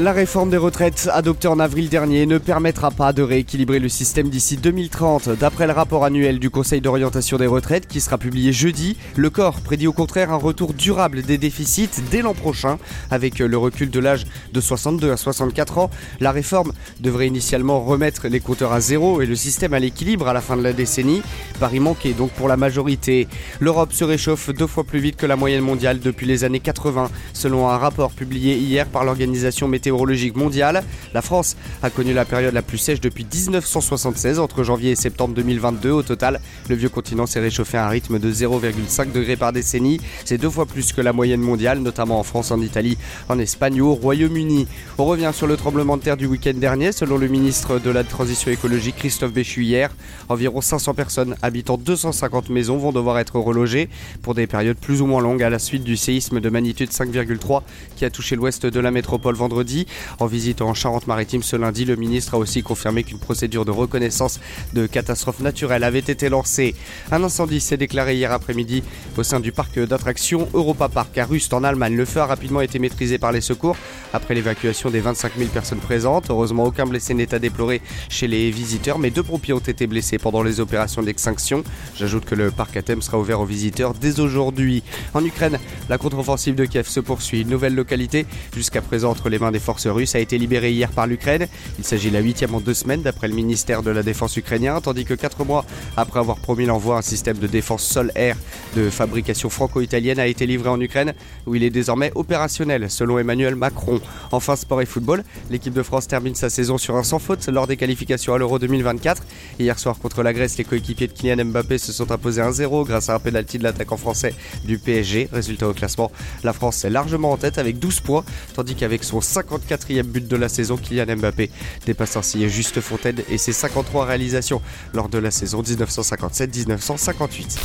La réforme des retraites adoptée en avril dernier ne permettra pas de rééquilibrer le système d'ici 2030. D'après le rapport annuel du Conseil d'orientation des retraites qui sera publié jeudi, le corps prédit au contraire un retour durable des déficits dès l'an prochain. Avec le recul de l'âge de 62 à 64 ans, la réforme devrait initialement remettre les compteurs à zéro et le système à l'équilibre à la fin de la décennie. Paris manquait donc pour la majorité. L'Europe se réchauffe deux fois plus vite que la moyenne mondiale depuis les années 80, selon un rapport publié hier par l'organisation météorologique météorologique mondiale. La France a connu la période la plus sèche depuis 1976, entre janvier et septembre 2022. Au total, le vieux continent s'est réchauffé à un rythme de 0,5 degrés par décennie. C'est deux fois plus que la moyenne mondiale, notamment en France, en Italie, en Espagne ou au Royaume-Uni. On revient sur le tremblement de terre du week-end dernier. Selon le ministre de la Transition écologique, Christophe Béchu, hier, environ 500 personnes habitant 250 maisons vont devoir être relogées pour des périodes plus ou moins longues à la suite du séisme de magnitude 5,3 qui a touché l'ouest de la métropole vendredi. En visite en Charente-Maritime ce lundi, le ministre a aussi confirmé qu'une procédure de reconnaissance de catastrophe naturelle avait été lancée. Un incendie s'est déclaré hier après-midi au sein du parc d'attractions Europa Park à Rust en Allemagne. Le feu a rapidement été maîtrisé par les secours après l'évacuation des 25 000 personnes présentes. Heureusement, aucun blessé n'est à déplorer chez les visiteurs, mais deux pompiers ont été blessés pendant les opérations d'extinction. J'ajoute que le parc à thème sera ouvert aux visiteurs dès aujourd'hui. En Ukraine, la contre-offensive de Kiev se poursuit. Une nouvelle localité, jusqu'à présent entre les mains des forces russes a été libéré hier par l'Ukraine. Il s'agit la huitième en deux semaines d'après le ministère de la Défense ukrainien, tandis que quatre mois après avoir promis l'envoi, un système de défense sol-air de fabrication franco-italienne a été livré en Ukraine, où il est désormais opérationnel, selon Emmanuel Macron. Enfin, sport et football, l'équipe de France termine sa saison sur un sans faute lors des qualifications à l'Euro 2024. Hier soir contre la Grèce, les coéquipiers de Kylian Mbappé se sont imposés 1-0 grâce à un pénalty de l'attaquant français du PSG. Résultat au classement, la France est largement en tête avec 12 points, tandis qu'avec son 50 quatrième but de la saison, Kylian Mbappé dépasse ainsi Juste Fontaine et ses 53 réalisations lors de la saison 1957-1958.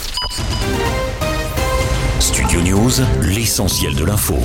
Studio News, l'essentiel de l'info.